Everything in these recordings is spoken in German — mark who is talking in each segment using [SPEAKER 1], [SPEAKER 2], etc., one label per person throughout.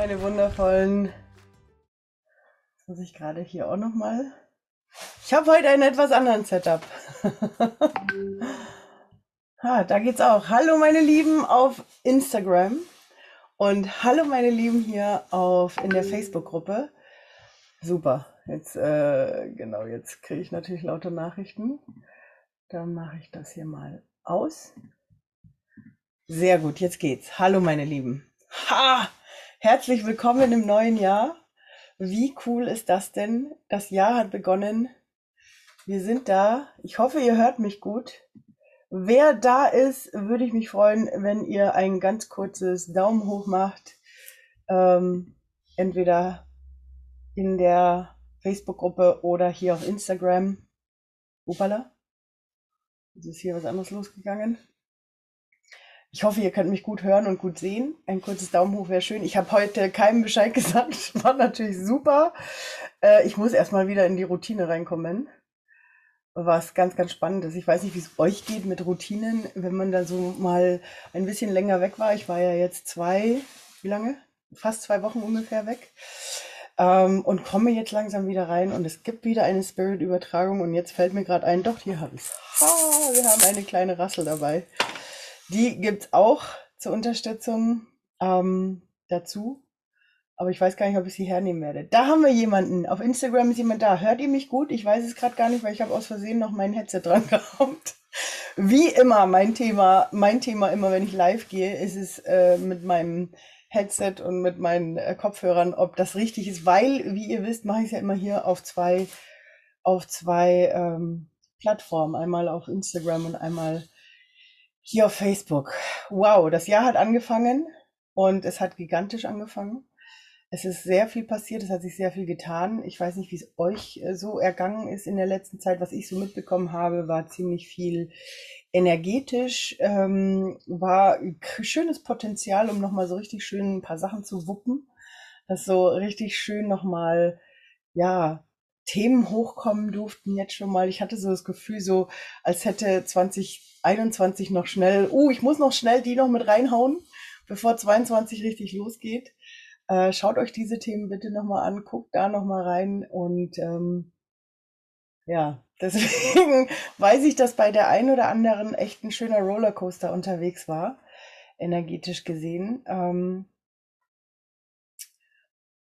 [SPEAKER 1] meine wundervollen. Jetzt muss ich gerade hier auch noch mal. Ich habe heute einen etwas anderen Setup. ah, da geht's auch. Hallo meine Lieben auf Instagram und hallo meine Lieben hier auf in der Facebook-Gruppe. Super. Jetzt äh, genau, jetzt kriege ich natürlich lauter Nachrichten. Dann mache ich das hier mal aus. Sehr gut, jetzt geht's. Hallo meine Lieben. Ha! Herzlich willkommen im neuen Jahr. Wie cool ist das denn? Das Jahr hat begonnen. Wir sind da. Ich hoffe, ihr hört mich gut. Wer da ist, würde ich mich freuen, wenn ihr ein ganz kurzes Daumen hoch macht. Ähm, entweder in der Facebook-Gruppe oder hier auf Instagram. Upala. Jetzt ist hier was anderes losgegangen. Ich hoffe, ihr könnt mich gut hören und gut sehen. Ein kurzes Daumen hoch wäre schön. Ich habe heute keinem Bescheid gesagt. War natürlich super. Äh, ich muss erstmal wieder in die Routine reinkommen. Was ganz, ganz spannend ist. Ich weiß nicht, wie es euch geht mit Routinen, wenn man da so mal ein bisschen länger weg war. Ich war ja jetzt zwei, wie lange? Fast zwei Wochen ungefähr weg. Ähm, und komme jetzt langsam wieder rein und es gibt wieder eine Spirit-Übertragung und jetzt fällt mir gerade ein, doch, hier habe ich es. Ah, wir haben eine kleine Rassel dabei. Die gibt es auch zur Unterstützung ähm, dazu. Aber ich weiß gar nicht, ob ich sie hernehmen werde. Da haben wir jemanden. Auf Instagram ist jemand da. Hört ihr mich gut? Ich weiß es gerade gar nicht, weil ich habe aus Versehen noch mein Headset dran gehabt. Wie immer, mein Thema, mein Thema immer, wenn ich live gehe, ist es äh, mit meinem Headset und mit meinen äh, Kopfhörern, ob das richtig ist, weil, wie ihr wisst, mache ich es ja immer hier auf zwei, auf zwei ähm, Plattformen. Einmal auf Instagram und einmal hier auf Facebook. Wow, das Jahr hat angefangen und es hat gigantisch angefangen. Es ist sehr viel passiert, es hat sich sehr viel getan. Ich weiß nicht, wie es euch äh, so ergangen ist in der letzten Zeit. Was ich so mitbekommen habe, war ziemlich viel energetisch, ähm, war schönes Potenzial, um nochmal so richtig schön ein paar Sachen zu wuppen. Dass so richtig schön nochmal, ja, Themen hochkommen durften jetzt schon mal. Ich hatte so das Gefühl, so als hätte 2021 noch schnell, uh, ich muss noch schnell die noch mit reinhauen, bevor 22 richtig losgeht. Äh, schaut euch diese Themen bitte nochmal an, guckt da nochmal rein und ähm, ja, deswegen weiß ich, dass bei der einen oder anderen echt ein schöner Rollercoaster unterwegs war, energetisch gesehen. Ähm,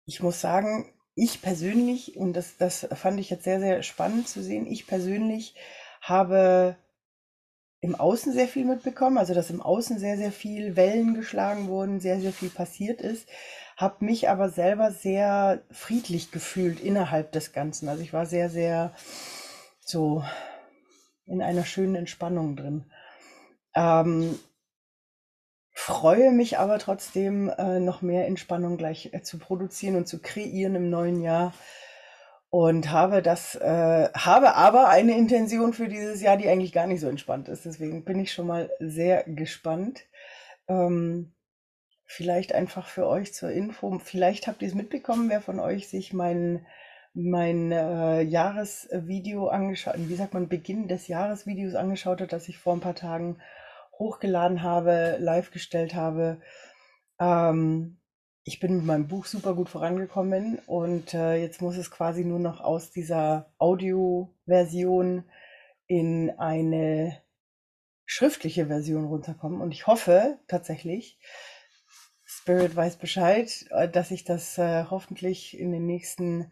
[SPEAKER 1] ich muss sagen, ich persönlich, und das, das fand ich jetzt sehr, sehr spannend zu sehen, ich persönlich habe im Außen sehr viel mitbekommen, also dass im Außen sehr, sehr viel Wellen geschlagen wurden, sehr, sehr viel passiert ist, habe mich aber selber sehr friedlich gefühlt innerhalb des Ganzen. Also ich war sehr, sehr so in einer schönen Entspannung drin. Ähm, freue mich aber trotzdem, äh, noch mehr Entspannung gleich äh, zu produzieren und zu kreieren im neuen Jahr. Und habe das, äh, habe aber eine Intention für dieses Jahr, die eigentlich gar nicht so entspannt ist. Deswegen bin ich schon mal sehr gespannt. Ähm, vielleicht einfach für euch zur Info. Vielleicht habt ihr es mitbekommen, wer von euch sich mein, mein äh, Jahresvideo angeschaut, wie sagt man, Beginn des Jahresvideos angeschaut hat, das ich vor ein paar Tagen hochgeladen habe, live gestellt habe. Ähm, ich bin mit meinem Buch super gut vorangekommen und äh, jetzt muss es quasi nur noch aus dieser Audioversion in eine schriftliche Version runterkommen. Und ich hoffe tatsächlich, Spirit weiß Bescheid, äh, dass ich das äh, hoffentlich in den nächsten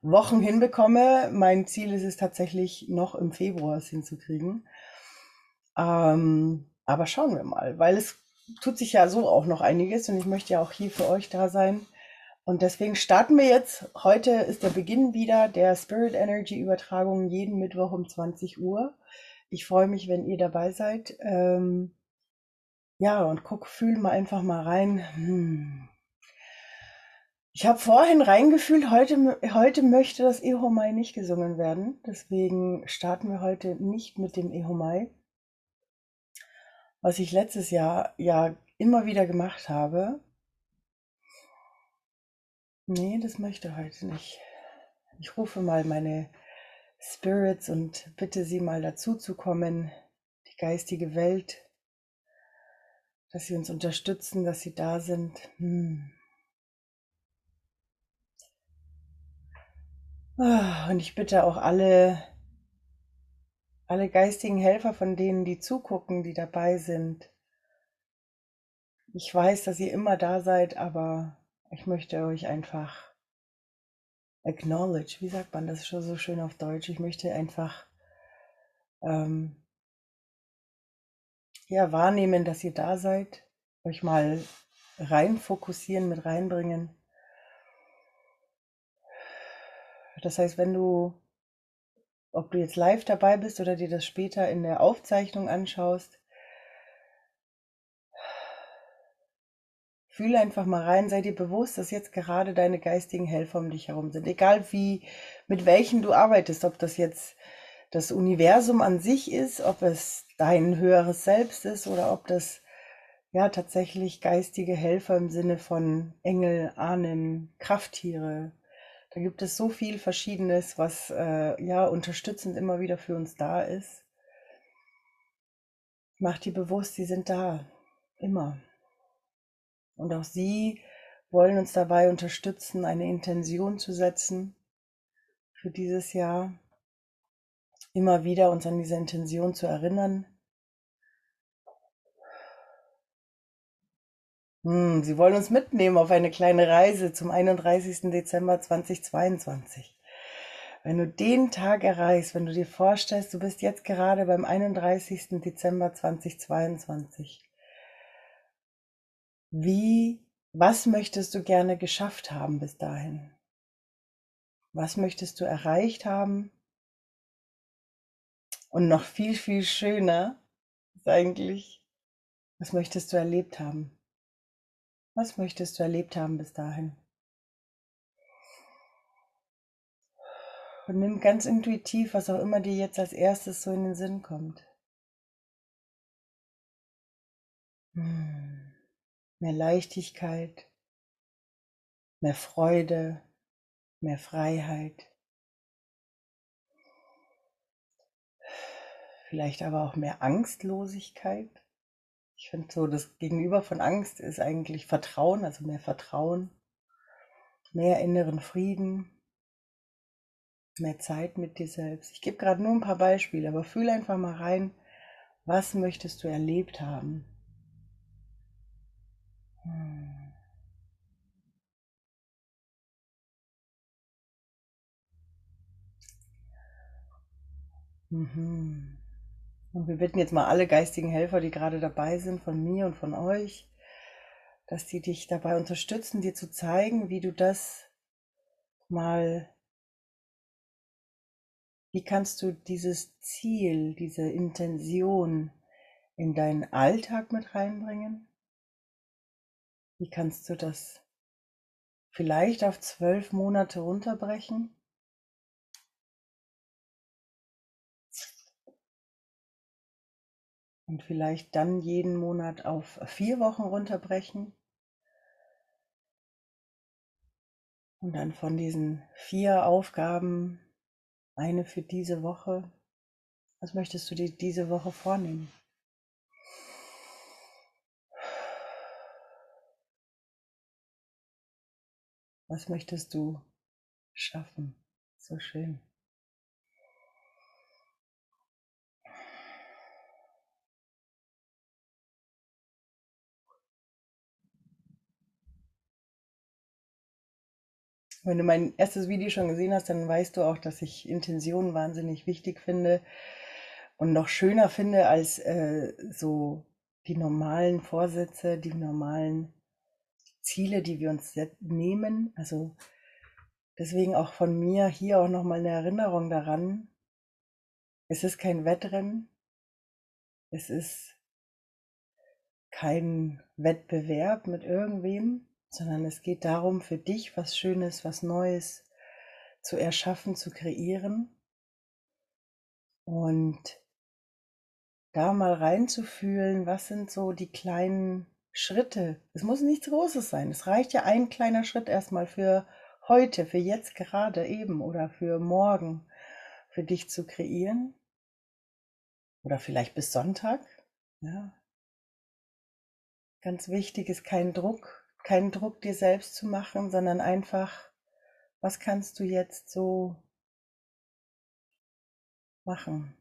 [SPEAKER 1] Wochen hinbekomme. Mein Ziel ist es tatsächlich noch im Februar es hinzukriegen. Ähm, aber schauen wir mal, weil es tut sich ja so auch noch einiges und ich möchte ja auch hier für euch da sein. Und deswegen starten wir jetzt. Heute ist der Beginn wieder der Spirit Energy Übertragung jeden Mittwoch um 20 Uhr. Ich freue mich, wenn ihr dabei seid. Ähm, ja, und guck, fühl mal einfach mal rein. Hm. Ich habe vorhin reingefühlt, heute, heute möchte das Ehomai nicht gesungen werden. Deswegen starten wir heute nicht mit dem Ehomai was ich letztes Jahr ja immer wieder gemacht habe. Nee, das möchte heute nicht. Ich rufe mal meine Spirits und bitte sie mal dazu zu kommen, die geistige Welt, dass sie uns unterstützen, dass sie da sind. Hm. Ah, und ich bitte auch alle alle geistigen Helfer von denen, die zugucken, die dabei sind. Ich weiß, dass ihr immer da seid, aber ich möchte euch einfach acknowledge, wie sagt man das schon so schön auf Deutsch? Ich möchte einfach ähm, ja, wahrnehmen, dass ihr da seid, euch mal rein fokussieren, mit reinbringen. Das heißt, wenn du, ob du jetzt live dabei bist oder dir das später in der Aufzeichnung anschaust, Fühle einfach mal rein, sei dir bewusst, dass jetzt gerade deine geistigen Helfer um dich herum sind. Egal wie, mit welchen du arbeitest, ob das jetzt das Universum an sich ist, ob es dein höheres Selbst ist oder ob das ja tatsächlich geistige Helfer im Sinne von Engel, Ahnen, Krafttiere. Da gibt es so viel Verschiedenes, was äh, ja unterstützend immer wieder für uns da ist. Mach dir bewusst, sie sind da, immer. Und auch sie wollen uns dabei unterstützen, eine Intention zu setzen für dieses Jahr. Immer wieder uns an diese Intention zu erinnern. Hm, sie wollen uns mitnehmen auf eine kleine Reise zum 31. Dezember 2022. Wenn du den Tag erreichst, wenn du dir vorstellst, du bist jetzt gerade beim 31. Dezember 2022, wie, was möchtest du gerne geschafft haben bis dahin? Was möchtest du erreicht haben? Und noch viel, viel schöner ist eigentlich, was möchtest du erlebt haben? Was möchtest du erlebt haben bis dahin? Und nimm ganz intuitiv, was auch immer dir jetzt als erstes so in den Sinn kommt. Hm mehr Leichtigkeit, mehr Freude, mehr Freiheit, vielleicht aber auch mehr Angstlosigkeit. Ich finde so, das Gegenüber von Angst ist eigentlich Vertrauen, also mehr Vertrauen, mehr inneren Frieden, mehr Zeit mit dir selbst. Ich gebe gerade nur ein paar Beispiele, aber fühle einfach mal rein, was möchtest du erlebt haben? Hm. Mhm. Und wir bitten jetzt mal alle geistigen Helfer, die gerade dabei sind, von mir und von euch, dass die dich dabei unterstützen, dir zu zeigen, wie du das mal, wie kannst du dieses Ziel, diese Intention in deinen Alltag mit reinbringen? Wie kannst du das vielleicht auf zwölf Monate runterbrechen? Und vielleicht dann jeden Monat auf vier Wochen runterbrechen. Und dann von diesen vier Aufgaben eine für diese Woche. Was möchtest du dir diese Woche vornehmen? Was möchtest du schaffen? So schön. Wenn du mein erstes Video schon gesehen hast, dann weißt du auch, dass ich Intentionen wahnsinnig wichtig finde und noch schöner finde als äh, so die normalen Vorsätze, die normalen Ziele, die wir uns nehmen. Also deswegen auch von mir hier auch nochmal eine Erinnerung daran. Es ist kein Wettrennen. Es ist kein Wettbewerb mit irgendwem, sondern es geht darum, für dich was Schönes, was Neues zu erschaffen, zu kreieren und da mal reinzufühlen, was sind so die kleinen Schritte. Es muss nichts Großes sein. Es reicht ja ein kleiner Schritt erstmal für heute, für jetzt gerade eben oder für morgen für dich zu kreieren. Oder vielleicht bis Sonntag. Ja. Ganz wichtig ist kein Druck, keinen Druck dir selbst zu machen, sondern einfach, was kannst du jetzt so machen?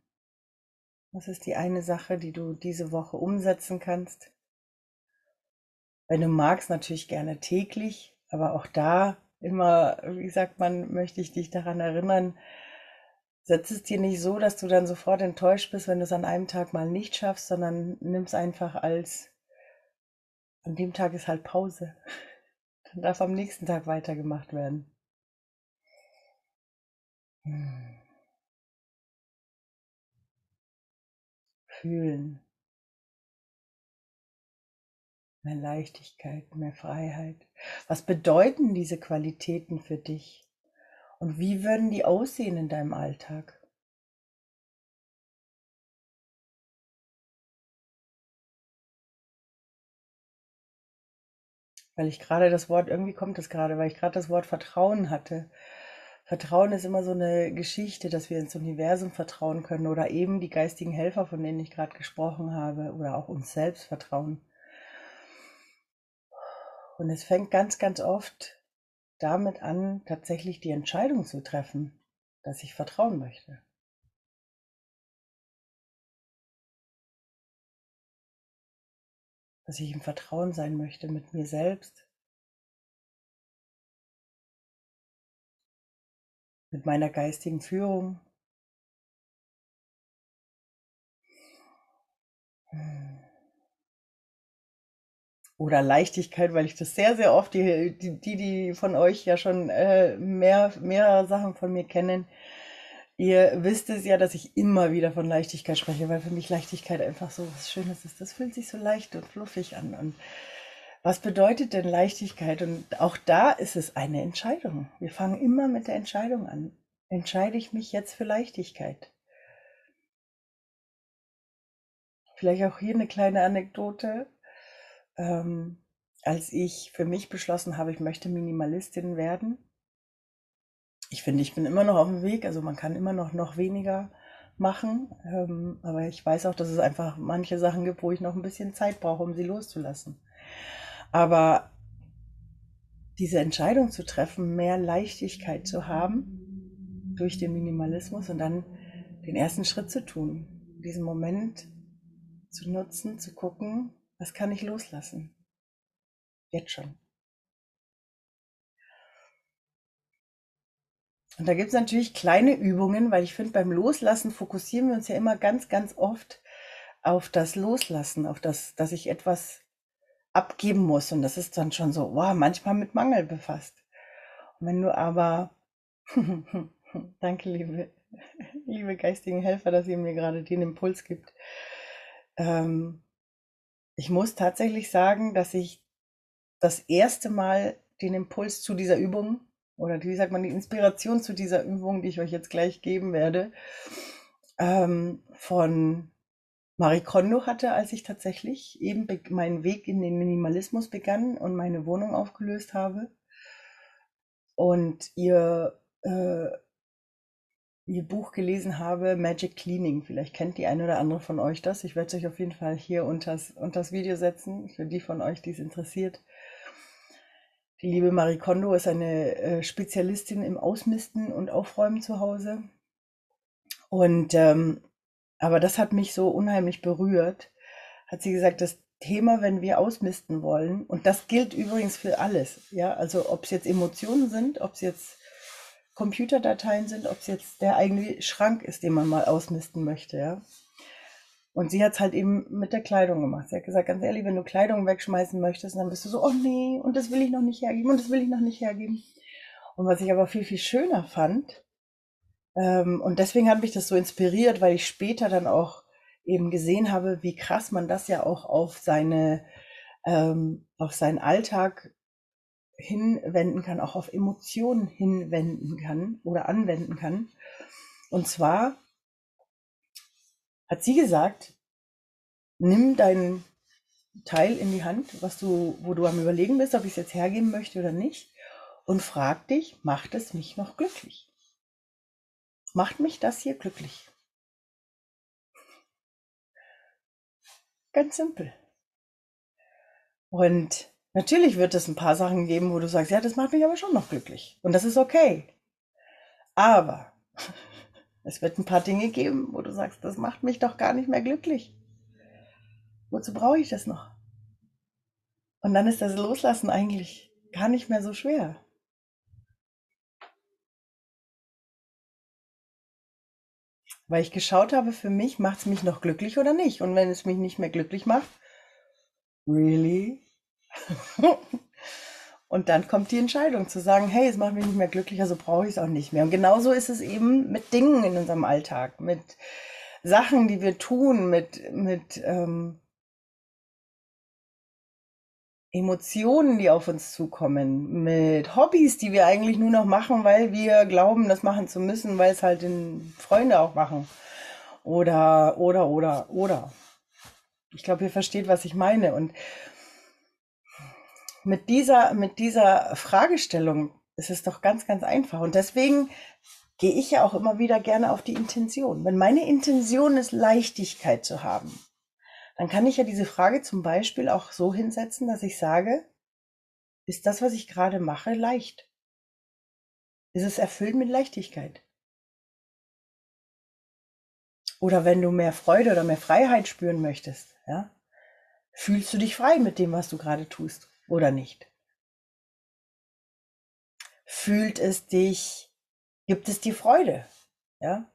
[SPEAKER 1] Was ist die eine Sache, die du diese Woche umsetzen kannst? Wenn du magst, natürlich gerne täglich, aber auch da immer, wie sagt man, möchte ich dich daran erinnern, setz es dir nicht so, dass du dann sofort enttäuscht bist, wenn du es an einem Tag mal nicht schaffst, sondern nimm es einfach als, an dem Tag ist halt Pause. Dann darf am nächsten Tag weitergemacht werden. Hm. Fühlen. Mehr Leichtigkeit, mehr Freiheit. Was bedeuten diese Qualitäten für dich? Und wie würden die aussehen in deinem Alltag? Weil ich gerade das Wort, irgendwie kommt es gerade, weil ich gerade das Wort Vertrauen hatte. Vertrauen ist immer so eine Geschichte, dass wir ins Universum vertrauen können oder eben die geistigen Helfer, von denen ich gerade gesprochen habe, oder auch uns selbst vertrauen. Und es fängt ganz, ganz oft damit an, tatsächlich die Entscheidung zu treffen, dass ich vertrauen möchte. Dass ich im Vertrauen sein möchte mit mir selbst, mit meiner geistigen Führung. Oder Leichtigkeit, weil ich das sehr, sehr oft, die, die, die von euch ja schon äh, mehr, mehrere Sachen von mir kennen, ihr wisst es ja, dass ich immer wieder von Leichtigkeit spreche, weil für mich Leichtigkeit einfach so was Schönes ist. Das fühlt sich so leicht und fluffig an. Und was bedeutet denn Leichtigkeit? Und auch da ist es eine Entscheidung. Wir fangen immer mit der Entscheidung an. Entscheide ich mich jetzt für Leichtigkeit? Vielleicht auch hier eine kleine Anekdote. Ähm, als ich für mich beschlossen habe, ich möchte Minimalistin werden. Ich finde, ich bin immer noch auf dem Weg, also man kann immer noch noch weniger machen, ähm, aber ich weiß auch, dass es einfach manche Sachen gibt, wo ich noch ein bisschen Zeit brauche, um sie loszulassen. Aber diese Entscheidung zu treffen, mehr Leichtigkeit zu haben durch den Minimalismus und dann den ersten Schritt zu tun, diesen Moment zu nutzen, zu gucken, was kann ich loslassen? Jetzt schon. Und da gibt es natürlich kleine Übungen, weil ich finde, beim Loslassen fokussieren wir uns ja immer ganz, ganz oft auf das Loslassen, auf das, dass ich etwas abgeben muss. Und das ist dann schon so, wow, manchmal mit Mangel befasst. Und wenn du aber, danke, liebe, liebe geistigen Helfer, dass ihr mir gerade den Impuls gibt. Ähm, ich muss tatsächlich sagen, dass ich das erste Mal den Impuls zu dieser Übung oder wie sagt man, die Inspiration zu dieser Übung, die ich euch jetzt gleich geben werde, ähm, von Marie Kondo hatte, als ich tatsächlich eben meinen Weg in den Minimalismus begann und meine Wohnung aufgelöst habe. Und ihr, äh, ihr Buch gelesen habe, Magic Cleaning. Vielleicht kennt die eine oder andere von euch das. Ich werde es euch auf jeden Fall hier unters, unters Video setzen, für die von euch, die es interessiert. Die liebe Marie Kondo ist eine äh, Spezialistin im Ausmisten und Aufräumen zu Hause. Und ähm, aber das hat mich so unheimlich berührt. Hat sie gesagt, das Thema, wenn wir ausmisten wollen, und das gilt übrigens für alles, ja, also ob es jetzt Emotionen sind, ob es jetzt Computerdateien sind, ob es jetzt der eigene Schrank ist, den man mal ausmisten möchte, ja. Und sie hat es halt eben mit der Kleidung gemacht. Sie hat gesagt, ganz ehrlich, wenn du Kleidung wegschmeißen möchtest, dann bist du so, oh nee, und das will ich noch nicht hergeben, und das will ich noch nicht hergeben. Und was ich aber viel, viel schöner fand, ähm, und deswegen hat mich das so inspiriert, weil ich später dann auch eben gesehen habe, wie krass man das ja auch auf seine, ähm, auf seinen Alltag hinwenden kann, auch auf Emotionen hinwenden kann oder anwenden kann. Und zwar hat sie gesagt, nimm deinen Teil in die Hand, was du, wo du am überlegen bist, ob ich es jetzt hergeben möchte oder nicht, und frag dich, macht es mich noch glücklich? Macht mich das hier glücklich? Ganz simpel. Und natürlich wird es ein paar Sachen geben, wo du sagst, ja, das macht mich aber schon noch glücklich. Und das ist okay. Aber Es wird ein paar Dinge geben, wo du sagst, das macht mich doch gar nicht mehr glücklich. Wozu brauche ich das noch? Und dann ist das Loslassen eigentlich gar nicht mehr so schwer. Weil ich geschaut habe, für mich macht es mich noch glücklich oder nicht. Und wenn es mich nicht mehr glücklich macht, really? Und dann kommt die Entscheidung zu sagen, hey, es macht mich nicht mehr glücklich, also brauche ich es auch nicht mehr. Und genauso ist es eben mit Dingen in unserem Alltag, mit Sachen, die wir tun, mit, mit ähm, Emotionen, die auf uns zukommen, mit Hobbys, die wir eigentlich nur noch machen, weil wir glauben, das machen zu müssen, weil es halt den Freunde auch machen. Oder, oder, oder, oder. Ich glaube, ihr versteht, was ich meine. Und mit dieser, mit dieser Fragestellung ist es doch ganz, ganz einfach. Und deswegen gehe ich ja auch immer wieder gerne auf die Intention. Wenn meine Intention ist, Leichtigkeit zu haben, dann kann ich ja diese Frage zum Beispiel auch so hinsetzen, dass ich sage, ist das, was ich gerade mache, leicht? Ist es erfüllt mit Leichtigkeit? Oder wenn du mehr Freude oder mehr Freiheit spüren möchtest, ja, fühlst du dich frei mit dem, was du gerade tust? Oder nicht? Fühlt es dich, gibt es dir Freude? Ja?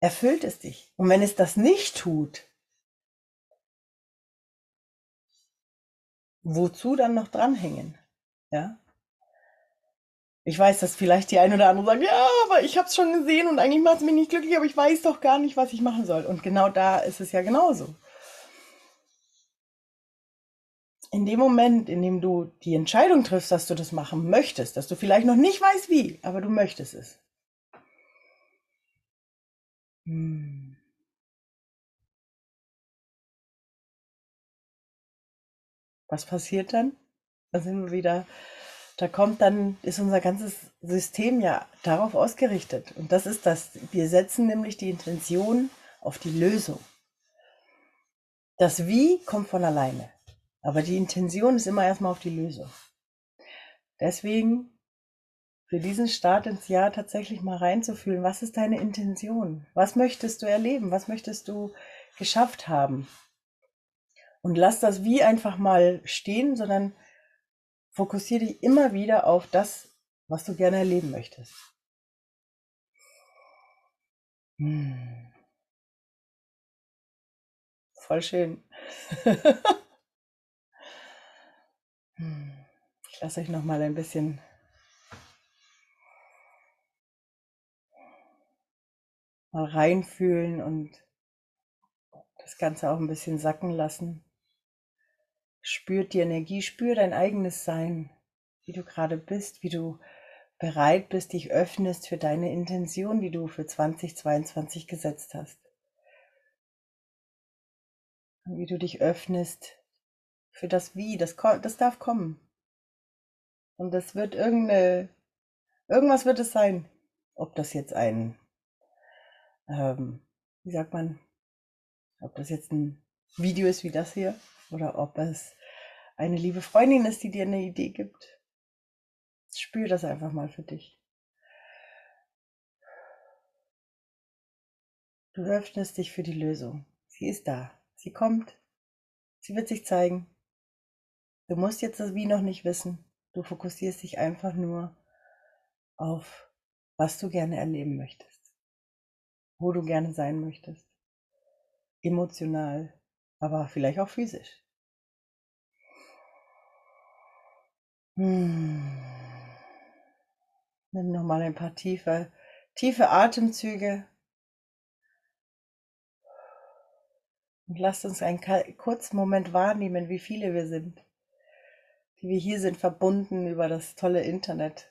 [SPEAKER 1] Erfüllt es dich? Und wenn es das nicht tut, wozu dann noch dranhängen? Ja? Ich weiß, dass vielleicht die eine oder andere sagt, ja, aber ich habe es schon gesehen und eigentlich macht es mich nicht glücklich, aber ich weiß doch gar nicht, was ich machen soll. Und genau da ist es ja genauso. In dem Moment, in dem du die Entscheidung triffst, dass du das machen möchtest, dass du vielleicht noch nicht weißt wie, aber du möchtest es. Hm. Was passiert dann? Da sind wir wieder, da kommt dann, ist unser ganzes System ja darauf ausgerichtet. Und das ist das, wir setzen nämlich die Intention auf die Lösung. Das Wie kommt von alleine. Aber die Intention ist immer erstmal auf die Lösung. Deswegen für diesen Start ins Jahr tatsächlich mal reinzufühlen, was ist deine Intention? Was möchtest du erleben? Was möchtest du geschafft haben? Und lass das wie einfach mal stehen, sondern fokussiere dich immer wieder auf das, was du gerne erleben möchtest. Hm. Voll schön. Ich lasse euch noch mal ein bisschen mal reinfühlen und das Ganze auch ein bisschen sacken lassen. Spürt die Energie, spür dein eigenes Sein, wie du gerade bist, wie du bereit bist, dich öffnest für deine Intention, die du für 2022 gesetzt hast. Und wie du dich öffnest für das Wie, das, das darf kommen. Und das wird irgendeine, irgendwas wird es sein. Ob das jetzt ein, ähm, wie sagt man, ob das jetzt ein Video ist wie das hier oder ob es eine liebe Freundin ist, die dir eine Idee gibt. Spür das einfach mal für dich. Du öffnest dich für die Lösung. Sie ist da. Sie kommt. Sie wird sich zeigen. Du musst jetzt das Wie noch nicht wissen. Du fokussierst dich einfach nur auf, was du gerne erleben möchtest, wo du gerne sein möchtest, emotional, aber vielleicht auch physisch. Hm. Nimm nochmal ein paar tiefe, tiefe Atemzüge und lasst uns einen kurzen Moment wahrnehmen, wie viele wir sind die wir hier sind, verbunden über das tolle Internet.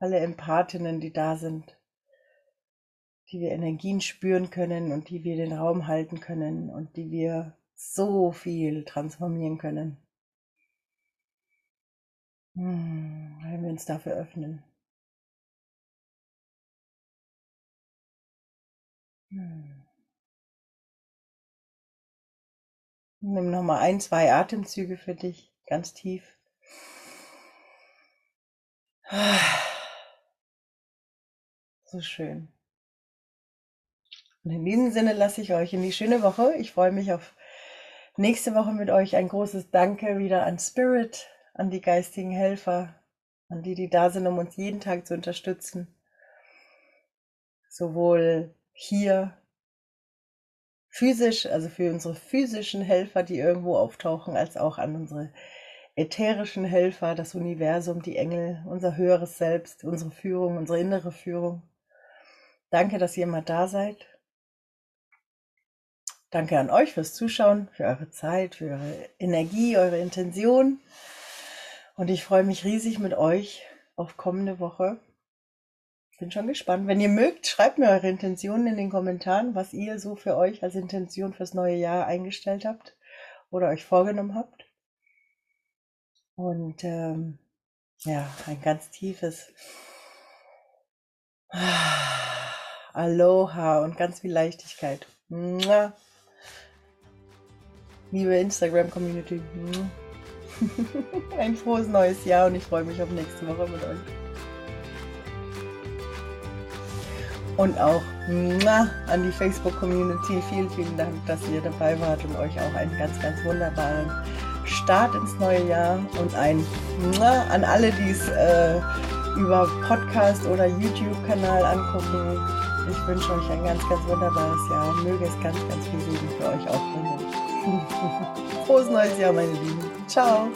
[SPEAKER 1] Alle Empathinnen, die da sind, die wir Energien spüren können und die wir den Raum halten können und die wir so viel transformieren können. Hm, weil wir uns dafür öffnen. Hm. Nimm nochmal ein, zwei Atemzüge für dich, ganz tief. So schön. Und in diesem Sinne lasse ich euch in die schöne Woche. Ich freue mich auf nächste Woche mit euch. Ein großes Danke wieder an Spirit, an die geistigen Helfer, an die, die da sind, um uns jeden Tag zu unterstützen. Sowohl hier physisch, also für unsere physischen Helfer, die irgendwo auftauchen, als auch an unsere ätherischen Helfer, das Universum, die Engel, unser höheres Selbst, unsere Führung, unsere innere Führung. Danke, dass ihr immer da seid. Danke an euch fürs Zuschauen, für eure Zeit, für eure Energie, eure Intention. Und ich freue mich riesig mit euch auf kommende Woche. Bin schon gespannt. Wenn ihr mögt, schreibt mir eure Intentionen in den Kommentaren, was ihr so für euch als Intention fürs neue Jahr eingestellt habt oder euch vorgenommen habt. Und ähm, ja, ein ganz tiefes Aloha und ganz viel Leichtigkeit. Liebe Instagram-Community. Ein frohes neues Jahr und ich freue mich auf nächste Woche mit euch. Und auch an die Facebook-Community. Vielen, vielen Dank, dass ihr dabei wart und euch auch einen ganz, ganz wunderbaren Start ins neue Jahr und ein an alle, die es äh, über Podcast oder YouTube-Kanal angucken. Ich wünsche euch ein ganz, ganz wunderbares Jahr. Möge es ganz, ganz viel Segen für euch aufbringen. Frohes neues Jahr, meine Lieben. Ciao.